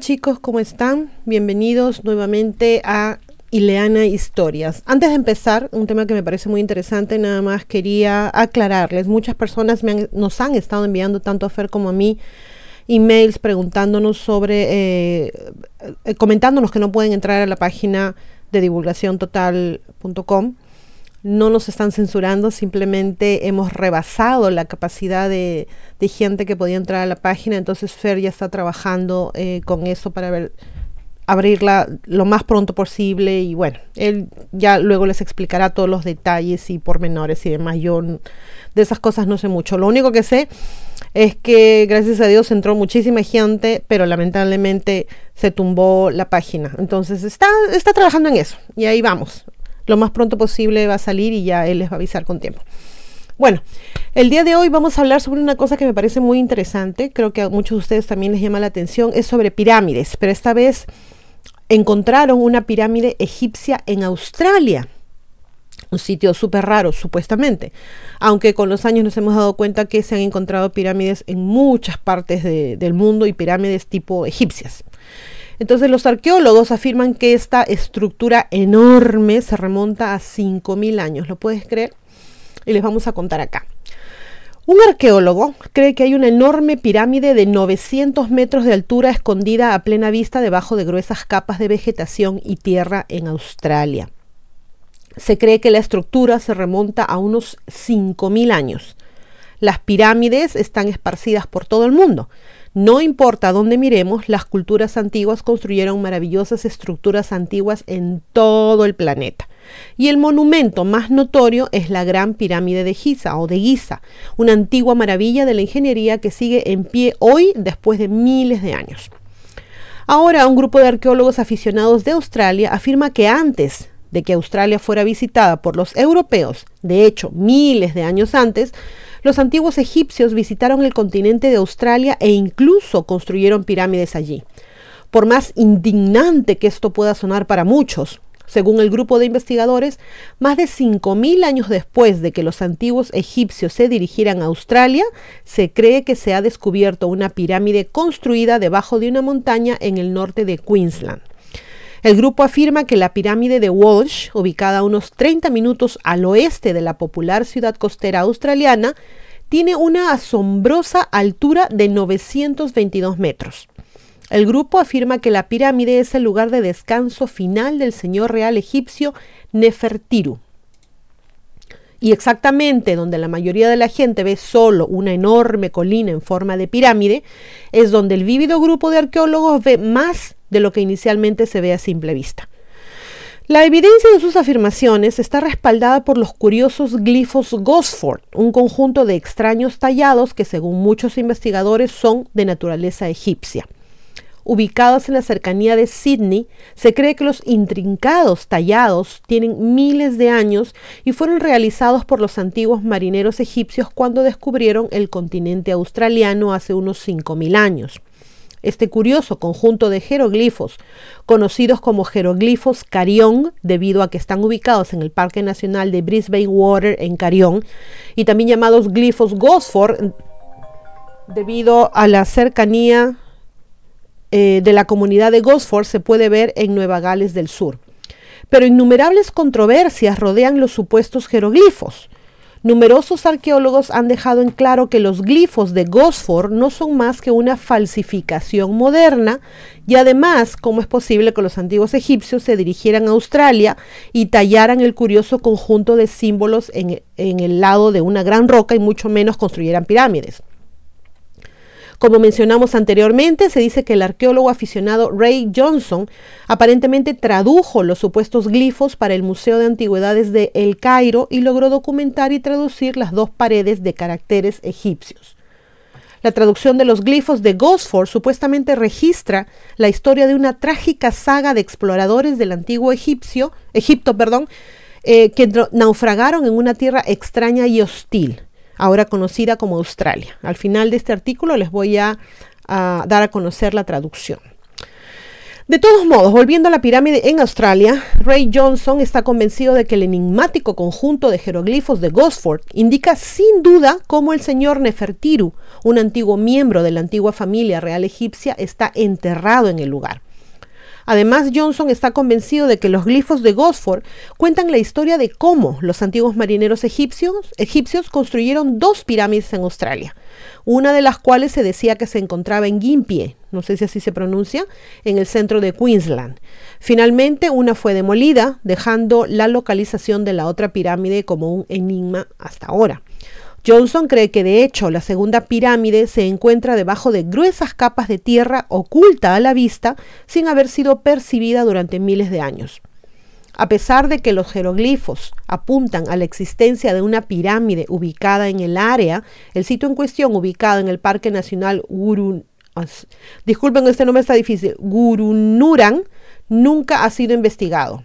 Chicos, ¿cómo están? Bienvenidos nuevamente a Ileana Historias. Antes de empezar, un tema que me parece muy interesante, nada más quería aclararles. Muchas personas nos han estado enviando, tanto a Fer como a mí, emails preguntándonos sobre, eh, eh, comentándonos que no pueden entrar a la página de divulgaciontotal.com no nos están censurando, simplemente hemos rebasado la capacidad de, gente que podía entrar a la página, entonces Fer ya está trabajando eh, con eso para ver, abrirla lo más pronto posible y bueno, él ya luego les explicará todos los detalles y pormenores y demás. Yo de esas cosas no sé mucho. Lo único que sé es que gracias a Dios entró muchísima gente, pero lamentablemente se tumbó la página. Entonces está, está trabajando en eso y ahí vamos lo más pronto posible va a salir y ya él les va a avisar con tiempo. Bueno, el día de hoy vamos a hablar sobre una cosa que me parece muy interesante, creo que a muchos de ustedes también les llama la atención, es sobre pirámides, pero esta vez encontraron una pirámide egipcia en Australia, un sitio súper raro, supuestamente, aunque con los años nos hemos dado cuenta que se han encontrado pirámides en muchas partes del mundo y pirámides tipo egipcias. Entonces los arqueólogos afirman que esta estructura enorme se remonta a 5.000 años. ¿Lo puedes creer? Y les vamos a contar acá. Un arqueólogo cree que hay una enorme pirámide de 900 metros de altura escondida a plena vista debajo de gruesas capas de vegetación y tierra en Australia. Se cree que la estructura se remonta a unos 5.000 años. Las pirámides están esparcidas por todo el mundo. No importa dónde miremos, las culturas antiguas construyeron maravillosas estructuras antiguas en todo el planeta. Y el monumento más notorio es la Gran Pirámide de Giza o de Giza, una antigua maravilla de la ingeniería que sigue en pie hoy después de miles de años. Ahora, un grupo de arqueólogos aficionados de Australia afirma que antes de que Australia fuera visitada por los europeos, de hecho miles de años antes, los antiguos egipcios visitaron el continente de Australia e incluso construyeron pirámides allí. Por más indignante que esto pueda sonar para muchos, según el grupo de investigadores, más de 5.000 años después de que los antiguos egipcios se dirigieran a Australia, se cree que se ha descubierto una pirámide construida debajo de una montaña en el norte de Queensland. El grupo afirma que la pirámide de Walsh, ubicada a unos 30 minutos al oeste de la popular ciudad costera australiana, tiene una asombrosa altura de 922 metros. El grupo afirma que la pirámide es el lugar de descanso final del señor real egipcio Nefertiru. Y exactamente donde la mayoría de la gente ve solo una enorme colina en forma de pirámide, es donde el vívido grupo de arqueólogos ve más de lo que inicialmente se ve a simple vista. La evidencia de sus afirmaciones está respaldada por los curiosos glifos Gosford, un conjunto de extraños tallados que según muchos investigadores son de naturaleza egipcia. Ubicados en la cercanía de Sydney, se cree que los intrincados tallados tienen miles de años y fueron realizados por los antiguos marineros egipcios cuando descubrieron el continente australiano hace unos 5.000 años. Este curioso conjunto de jeroglifos, conocidos como jeroglifos Carión, debido a que están ubicados en el Parque Nacional de Brisbane Water en Carión, y también llamados glifos Gosford, debido a la cercanía eh, de la comunidad de Gosford, se puede ver en Nueva Gales del Sur. Pero innumerables controversias rodean los supuestos jeroglifos. Numerosos arqueólogos han dejado en claro que los glifos de Gosford no son más que una falsificación moderna y además cómo es posible que los antiguos egipcios se dirigieran a Australia y tallaran el curioso conjunto de símbolos en, en el lado de una gran roca y mucho menos construyeran pirámides. Como mencionamos anteriormente, se dice que el arqueólogo aficionado Ray Johnson aparentemente tradujo los supuestos glifos para el Museo de Antigüedades de El Cairo y logró documentar y traducir las dos paredes de caracteres egipcios. La traducción de los glifos de Gosford supuestamente registra la historia de una trágica saga de exploradores del antiguo egipcio, Egipto, perdón, eh, que naufragaron en una tierra extraña y hostil ahora conocida como Australia. Al final de este artículo les voy a, dar a conocer la traducción. De todos modos, volviendo a la pirámide en Australia, Ray Johnson está convencido de que el enigmático conjunto de jeroglifos de Gosford indica sin duda cómo el señor Nefertiru, un antiguo miembro de la antigua familia real egipcia, está enterrado en el lugar. Además, Johnson está convencido de que los glifos de Gosford cuentan la historia de cómo los antiguos marineros egipcios, construyeron dos pirámides en Australia, una de las cuales se decía que se encontraba en Gympie, no sé si así se pronuncia, en el centro de Queensland. Finalmente, una fue demolida, dejando la localización de la otra pirámide como un enigma hasta ahora. Johnson cree que de hecho la segunda pirámide se encuentra debajo de gruesas capas de tierra oculta a la vista sin haber sido percibida durante miles de años. A pesar de que los jeroglifos apuntan a la existencia de una pirámide ubicada en el área, el sitio en cuestión ubicado en el Parque Nacional Gurun, disculpen este nombre está difícil, Gurunuran, nunca ha sido investigado.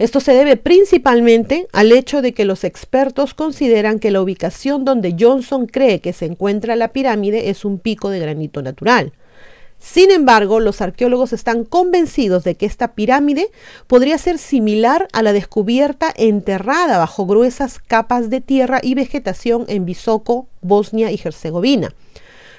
Esto se debe principalmente al hecho de que los expertos consideran que la ubicación donde Johnson cree que se encuentra la pirámide es un pico de granito natural. Sin embargo, los arqueólogos están convencidos de que esta pirámide podría ser similar a la descubierta enterrada bajo gruesas capas de tierra y vegetación en Visoko, Bosnia y Herzegovina.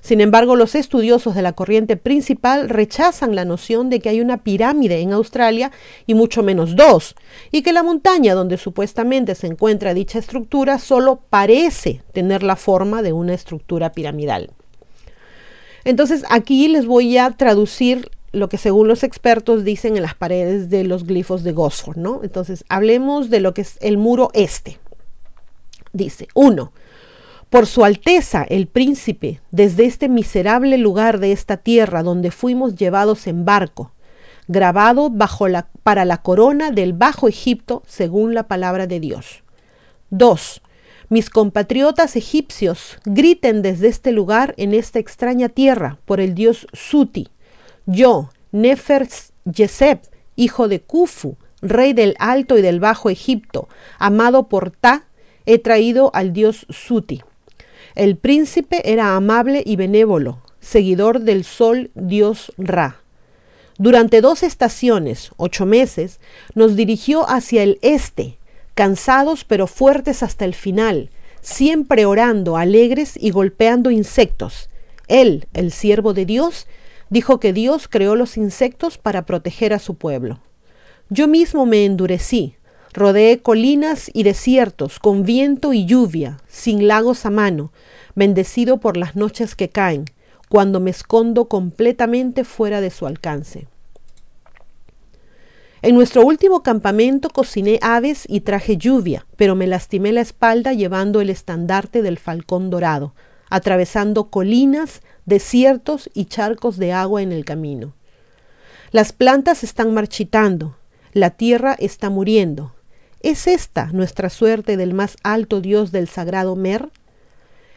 Sin embargo, los estudiosos de la corriente principal rechazan la noción de que hay una pirámide en Australia y mucho menos dos, y que la montaña donde supuestamente se encuentra dicha estructura solo parece tener la forma de una estructura piramidal. Entonces aquí les voy a traducir lo que según los expertos dicen en las paredes de los glifos de Gosford, ¿no? Entonces hablemos de lo que es el muro este. Dice, uno, por su Alteza el Príncipe, desde este miserable lugar de esta tierra donde fuimos llevados en barco, grabado para la corona del Bajo Egipto, según la palabra de Dios. 2. Mis compatriotas egipcios, griten desde este lugar en esta extraña tierra por el dios Suti. Yo, Nefer Yeseb, hijo de Kufu, rey del Alto y del Bajo Egipto, amado por Ta, he traído al dios Suti. El príncipe era amable y benévolo, seguidor del sol dios Ra. Durante dos estaciones, ocho meses, nos dirigió hacia el este, cansados pero fuertes hasta el final, siempre orando, alegres y golpeando insectos. Él, el siervo de Dios, dijo que Dios creó los insectos para proteger a su pueblo. Yo mismo me endurecí, rodeé colinas y desiertos con viento y lluvia, sin lagos a mano, bendecido por las noches que caen, cuando me escondo completamente fuera de su alcance. En nuestro último campamento cociné aves y traje lluvia, pero me lastimé la espalda llevando el estandarte del falcón dorado, atravesando colinas, desiertos y charcos de agua en el camino. Las plantas están marchitando, la tierra está muriendo. ¿Es esta nuestra suerte del más alto Dios del sagrado Mer?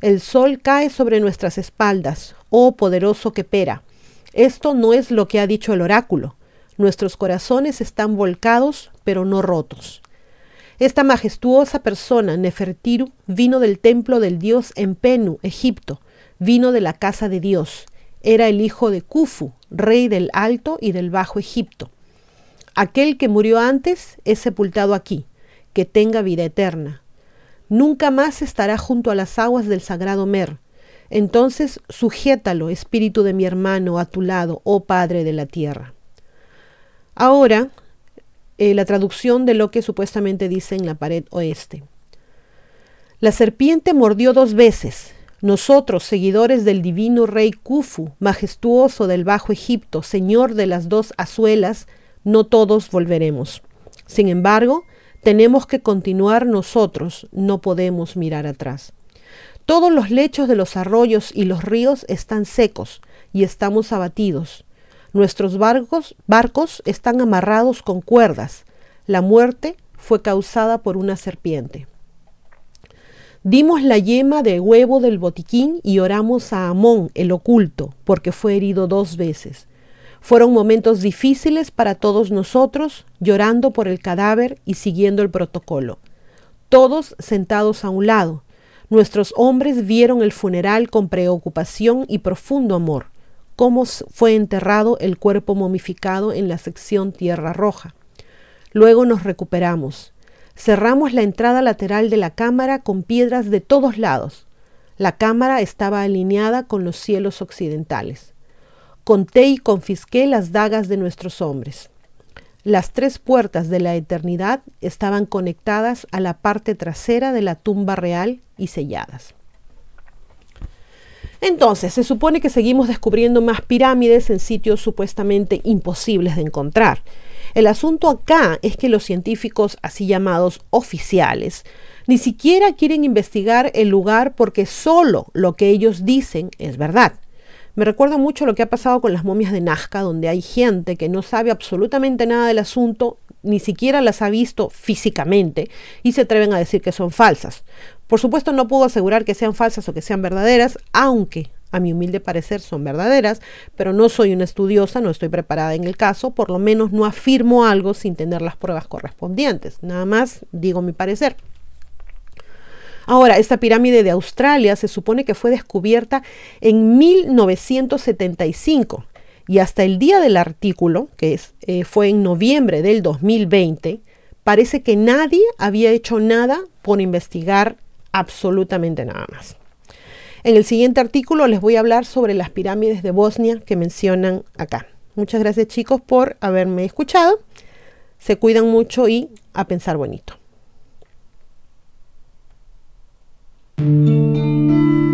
El sol cae sobre nuestras espaldas, oh poderoso Quepera. Esto no es lo que ha dicho el oráculo. Nuestros corazones están volcados, pero no rotos. Esta majestuosa persona, Nefertiru, vino del templo del dios Empenu, Egipto, vino de la casa de Dios. Era el hijo de Kufu, rey del Alto y del Bajo Egipto. Aquel que murió antes es sepultado aquí, que tenga vida eterna nunca más estará junto a las aguas del sagrado Mer. Entonces sujétalo, espíritu de mi hermano, a tu lado, oh Padre de la tierra. Ahora, eh, la traducción de lo que supuestamente dice en la pared oeste. La serpiente mordió dos veces. Nosotros, seguidores del divino rey Kufu, majestuoso del Bajo Egipto, señor de las dos azuelas, no todos volveremos. Sin embargo, tenemos que continuar nosotros, no podemos mirar atrás. Todos los lechos de los arroyos y los ríos están secos y estamos abatidos. Nuestros barcos, están amarrados con cuerdas. La muerte fue causada por una serpiente. Dimos la yema de huevo del botiquín y oramos a Amón, el oculto, porque fue herido dos veces. Fueron momentos difíciles para todos nosotros, llorando por el cadáver y siguiendo el protocolo. Todos sentados a un lado. Nuestros hombres vieron el funeral con preocupación y profundo amor. cómo fue enterrado el cuerpo momificado en la sección Tierra Roja. Luego nos recuperamos. Cerramos la entrada lateral de la cámara con piedras de todos lados. La cámara estaba alineada con los cielos occidentales. Conté y confisqué las dagas de nuestros hombres. Las tres puertas de la eternidad estaban conectadas a la parte trasera de la tumba real y selladas. Entonces, se supone que seguimos descubriendo más pirámides en sitios supuestamente imposibles de encontrar. El asunto acá es que los científicos, así llamados oficiales, ni siquiera quieren investigar el lugar porque solo lo que ellos dicen es verdad. Me recuerda mucho lo que ha pasado con las momias de Nazca, donde hay gente que no sabe absolutamente nada del asunto, ni siquiera las ha visto físicamente y se atreven a decir que son falsas. Por supuesto, no puedo asegurar que sean falsas o que sean verdaderas, aunque a mi humilde parecer son verdaderas, pero no soy una estudiosa, no estoy preparada en el caso, por lo menos no afirmo algo sin tener las pruebas correspondientes. Nada más digo mi parecer. Ahora, esta pirámide de Australia se supone que fue descubierta en 1975 y hasta el día del artículo, que es, eh, fue en noviembre del 2020, parece que nadie había hecho nada por investigar absolutamente nada más. En el siguiente artículo les voy a hablar sobre las pirámides de Bosnia que mencionan acá. Muchas gracias chicos por haberme escuchado. Se cuidan mucho y a pensar bonito. thank you